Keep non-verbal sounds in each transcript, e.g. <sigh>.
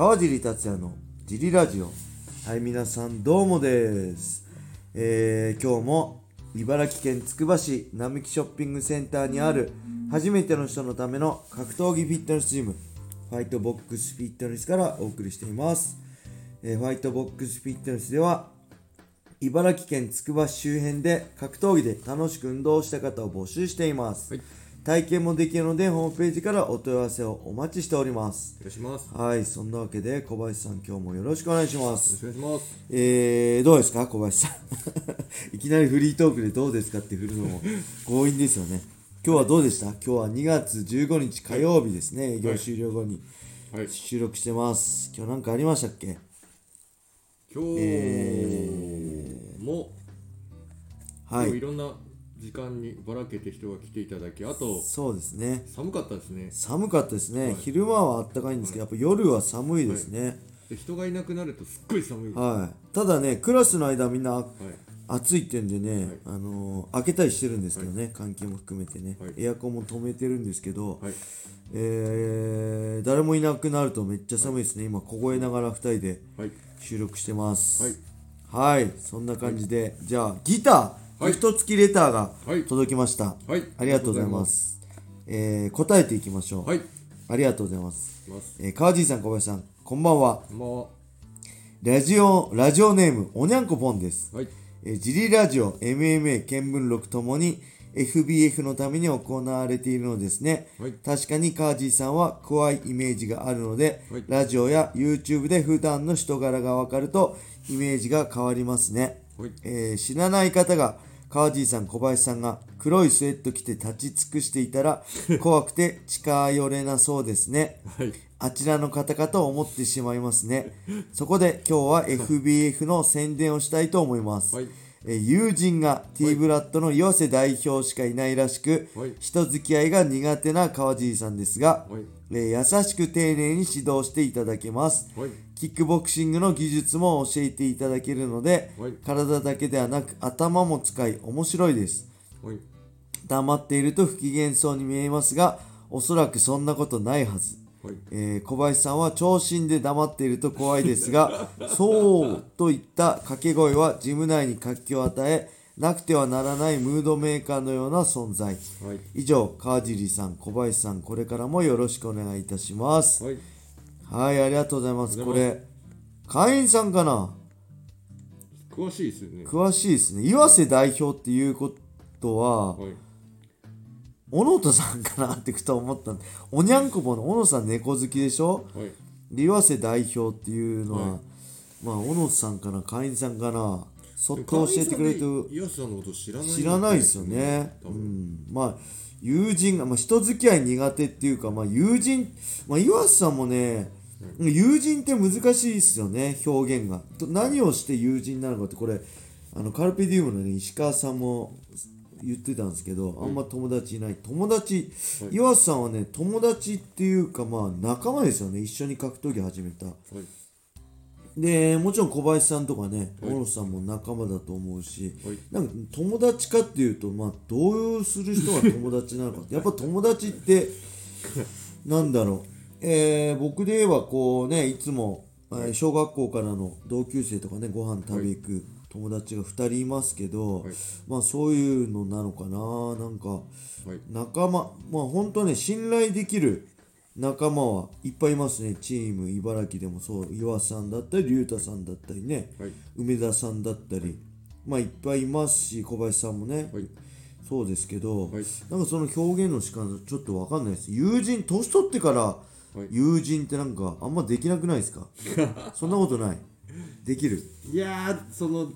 川尻達也のジリラジオ。はい皆さんどうもです、えー、今日も茨城県つくば市並木ショッピングセンターにある初めての人のための格闘技フィットネスジムファイトボックスフィットネスからお送りしています、えーファイトボックスフィットネスでは茨城県つくば市周辺で格闘技で楽しく運動した方を募集しています、はい体験もできるのでホームページからお問い合わせをお待ちしております。お願いします。よはいそんなわけで小林さん今日もよろしくお願いしまろすしくお願いします。えー、どうですか小林さん？<laughs> いきなりフリートークでどうですかって振るのも <laughs> 強引ですよね。今日はどうでした？今日は2月15日火曜日ですね。営業終了後にはい。収録してます。今日何かありましたっけ？今日も、はい。今日いろんな時間にばらけて人が来ていただき、あとそうですね。寒かったですね。寒かったですね、はい。昼間はあったかいんですけどやっぱ夜は寒いですね。で人がいなくなるとすっごい寒い。ははい、ただねクラスの間みんない。暑いってんでね、あのー開けたりしてるんですけどね、換気も含めてね、はい。エアコンも止めてるんですけど、はい。えー誰もいなくなるとめっちゃ寒いですね、今凍えながら2人ではい。収録してます。はい。はい。そんな感じで、じゃあギター、はいギフト付きレターがはい届きました、はい。ありがとうございま。すえー答えていきましょう、はい。ありがとうございます。えー、川尻さん小林さんこんばんはこんばんは。ラジオラジオネームおにゃんこぽんですはい。えージリラジオ、MMA、見聞録ともに FBF のために行われているのですね。はい確かにカージーさんは怖いイメージがあるので、はいラジオや YouTube で普段の人柄がわかるとイメージが変わりますね。はい。えー知らない方が川尻さん、小林さんが黒いスウェット着て立ち尽くしていたら <laughs> 怖くて近寄れなそうですね。はい。あちらの方かと思ってしまいますね。そこで今日は FBF の宣伝をしたいと思います。はい。えー友人が T ブラッドの岩瀬代表しかいないらしく、はい人付き合いが苦手な川尻さんですが、はい。えー優しく丁寧に指導していただけます。はい。キックボクシングの技術も教えていただけるので、はい体だけではなく頭も使い面白いです。はい。黙っていると不機嫌そうに見えますが、おそらくそんなことないはず。はい。えー小林さんは長身で黙っていると怖いですが、<laughs> そうといった掛け声はジム内に活気を与え、なくてはならないムードメーカーのような存在。はい。以上、川尻さん、小林さん、これからもよろしくお願いいたします。はい。はい、ありがとうございます。これ、会員さんかな？詳しいですよね。詳しいですね。岩瀬代表っていうことは、はい。小野田さんかなってふと思った。おにゃんこぼの小野さん猫好きでしょ？はい。で岩瀬代表っていうのは、はい。まあ小野さんかな会員さんかなそっと教えてくれる。と岩瀬さんのこと知らない知らないですよね、うん、まあ友人が、まあ、人付き合い苦手っていうか、まあ、友人、まあ、岩瀬さんもね、友人って難しいですよね表現が。と何をして友人なのかってこれあのカルペディウムの、ね、石川さんも言ってたんですけど、あんま友達いない。友達、はい。岩瀬さんはね友達っていうかまあ仲間ですよね。一緒に格闘技始めた。はい。でもちろん小林さんとかねはい。小野さんも仲間だと思うし、はい。なんか友達かっていうとまあ動揺する人が友達なのか。<laughs> やっぱ友達ってなんだろう。えー僕で言えばこうねいつも、えー小学校からの同級生とかねご飯食べ行く友達が2人いますけど、はい。まあそういうのなのかな。なんかはい。仲間まあ本当ね信頼できる仲間はいっぱいいますね。チーム茨城でもそう岩さんだったり龍太さんだったりね。はい。梅田さんだったり。まあいっぱいいますし小林さんもね、はい。そうですけど、はい。なんかその表現の仕方ちょっとわかんないです。友人年取ってからい。友人ってなんかあんまできなくないですか？<laughs> そんなことないできるいやーその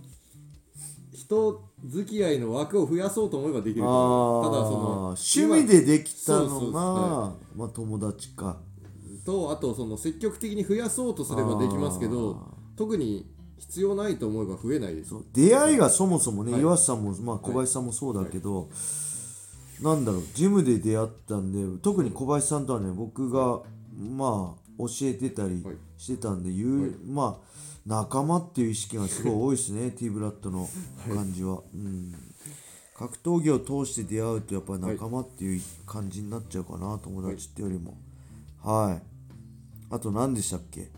人付き合いの枠を増やそうと思えばできるただそあの趣味でできたそうそうのがはまあ友達か。今とあとその積極的に増やそうとすればできますけど特に必要ないと思えば増えないです。出会いがそもそもね、はい。岩瀬さんも、まあ、小林さんもそうだけど、なんだろうジムで出会ったんで特に小林さんとはね僕がまあ教えてたりはい。してたんで、はい。まあ仲間っていう意識がすごい多いですね T ブラッドの感じは、うん、格闘技を通して出会うとやっぱり仲間っていう感じになっちゃうかな友達ってよりも。はい、あと何でしたっけ？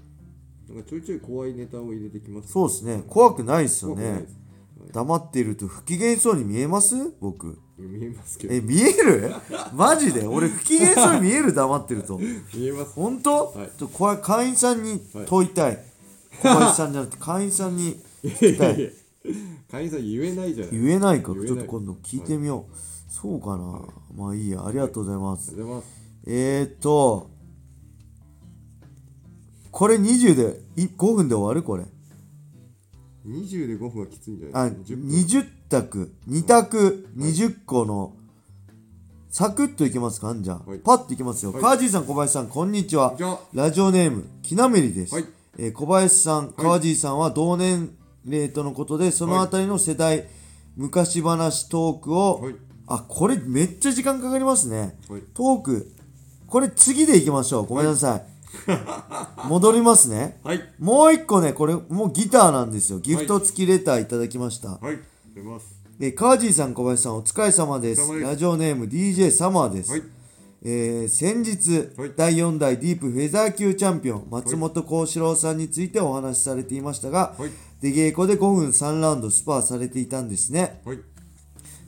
なんかちょいちょい怖いネタを入れてきます。そうですね。怖くないですよね。怖くない黙っていると不機嫌そうに見えます？僕。見えますけど。え見える？マジで？俺不機嫌そうに見える？黙ってると。<laughs> 見えます。本当、はい。ちょこれ会員さんにはい。問いたい、小林さんじゃなくて会員さんにいやいやいや。会員さん言えないじゃない。言えないか？ちょっと今度聞いてみよう、そうかな、まあいいや。ありがとうございます、えーとこれ20でい5分で終わる？これ。20で5分はきついんじゃない？あですか10分20択。2択20個のサクッといけますか？じゃあ、はい。パッといきますよ、はい。カージーさん小林さんこんにちは。ラジオネームきなめりです、はいえー小林さん川地さんは同年齢とのことでそのあたりの世代、昔話トークを、はい。あこれめっちゃ時間かかりますね、はい。トークこれ次でいきましょう。ごめんなさい、戻りますね。はい。もう一個ねこれもうギターなんですよ。ギフト付きレターいただきました、はい。出ます。えー、川地さん小林さんお疲れ様です。ラジオネーム DJ サマーです、はいえー先日、はい。第4代ディープフェザー級チャンピオン松本幸四郎さんについてお話しされていましたが、はい。出稽古で5分3ラウンドスパーされていたんですね。はい。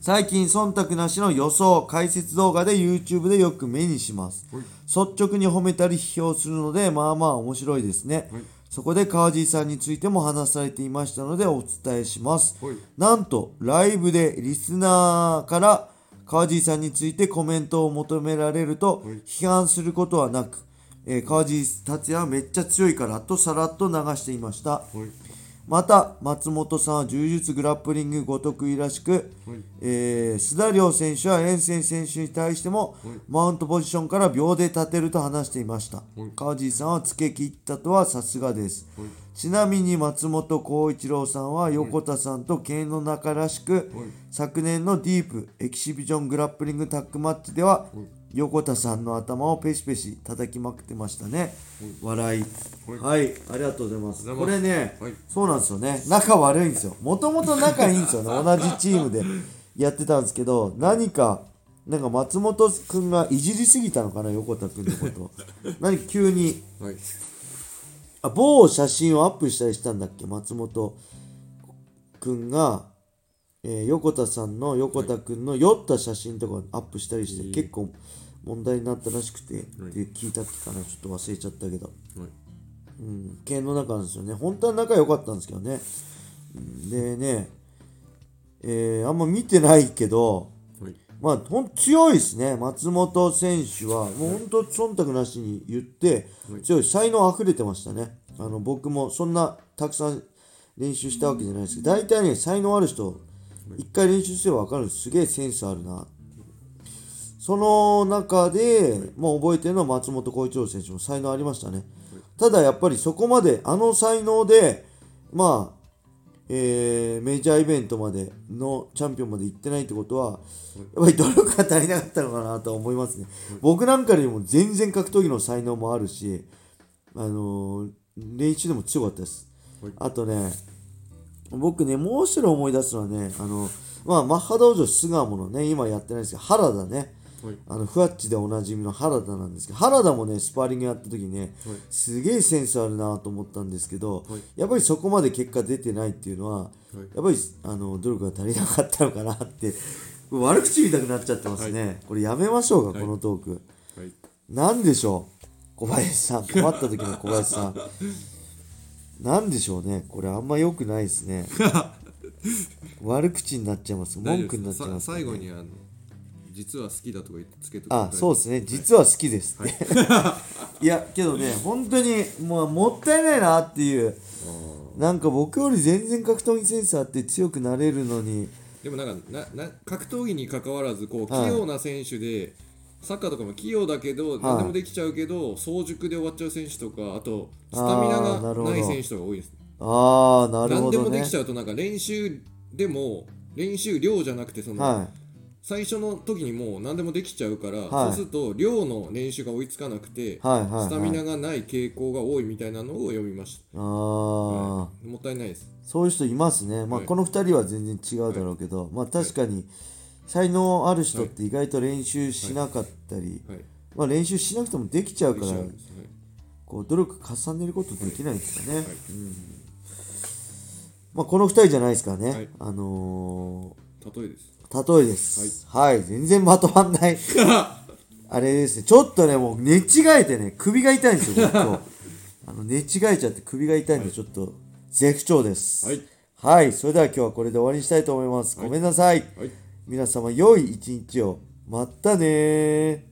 最近忖度なしの予想解説動画で YouTube でよく目にします。はい。率直に褒めたり批評するのでまあまあ面白いですね、はい。そこで川地さんについても話されていましたのでお伝えします、はい。なんとライブでリスナーから川地さんについてコメントを求められるとはい。批判することはなく、えー川地達也はめっちゃ強いからとさらっと流していました。はいまた松本さんは柔術グラップリングご得意らしく、はい。えー須田亮選手は遠征選手に対しても、マウントポジションから秒で立てると話していました、川地さんはつけ切ったとはさすがです、ちなみに松本幸一郎さんは横田さんと剣の仲らしく、昨年のディープエキシビジョングラップリングタッグマッチでは、横田さんの頭をペシペシ叩きまくってましたね、笑い。はい、ありがとうございます。これね、はい。そうなんですよね。仲悪いんですよ。もともと仲いいんですよね。<laughs> 同じチームでやってたんですけど何かなんか松本君がいじりすぎたのかな横田君のこと。を <laughs> 何か急に。はい。あ某写真をアップしたりしたんだっけ松本君が、えー横田さんの横田君の酔った写真とかアップしたりして、結構問題になったらしくて、って聞いたっけかなちょっと忘れちゃったけどはいうん、剣の中なんですよね。本当は仲良かったんですけどね。うんでね、えーあんま見てないけど、はいまあ、ほん強いですね。松本選手は、もう本当、忖度なしに言って、強い、才能溢れてましたね。あの僕もそんなたくさん練習したわけじゃないですけど、大体ね、才能ある人、一回練習すれば分かるす。すげえセンスあるな。その中で、もう覚えてるのは松本幸一郎選手も才能ありましたね。ただやっぱりそこまで、あの才能で、まあ、えーメジャーイベントまでのチャンピオンまで行ってないってことは、やっぱり努力が足りなかったのかなとは思いますね。僕なんかよりも全然格闘技の才能もあるし、あのー練習でも強かったです。はいあとね、僕ね、もう一人思い出すのはね、あの、まあ、マッハ道場巣鴨のね、今やってないですけど、原田ね、はいあの、ふわっちでおなじみの原田なんですけど、原田もね、スパーリングやった時ね、はいすげえセンスあるなと思ったんですけど、はいやっぱりそこまで結果出てないっていうのは、やっぱりあの努力が足りなかったのかなって、悪口言いたくなっちゃってますね。これやめましょうか、はいこのトーク。はいなんでしょう小林さん。困った時の小林さん。なんでしょうねこれあんま良くないですね。<laughs> 悪口になっちゃいます。文句になっちゃいます、さ最後にあの実は好きだとか言ってつけとあ、そうですね。実は好きですって。い、<laughs> や、けどね、本当にもうもったいないなっていう。なんか僕より全然格闘技センスあって強くなれるのに。でもなんかなな格闘技に関わらずこう器はい用な選手で、サッカーとかも器用だけど何でもできちゃうけど早熟で終わっちゃう選手とかあとスタミナがない選手とか多いです。ああ、なる何ほどね。でもできち。ゃうとなんか練習でも練習量じゃなくてその、は最初の時にもう何でもできちゃうから、はい。そうすると量の練習が追いつかなくて、はいはいはい。スタミナがない傾向が多いみたいなのを読みましい。あた、あ、もったいないです。そういう人いますね。まあ、はい。この2人は全然違うだろうけど、まあ確かに才能ある人って意外と練習しなかったり、はい。まあ練習しなくてもできちゃうからこう努力重ねることできないんですかね、はい。まあ、この2人じゃないですからね、はい。あの例えです。ー例えです。はい、全然まとまんない。<laughs> あれですね。ちょっとねもう寝違えてね首が痛いんですよ <laughs> あの寝違えちゃって首が痛いんでちょっと絶不調です。はい。はい、それでは今日はこれで終わりにしたいと思います。ごめんなさい。はい皆様良い一日を。まったね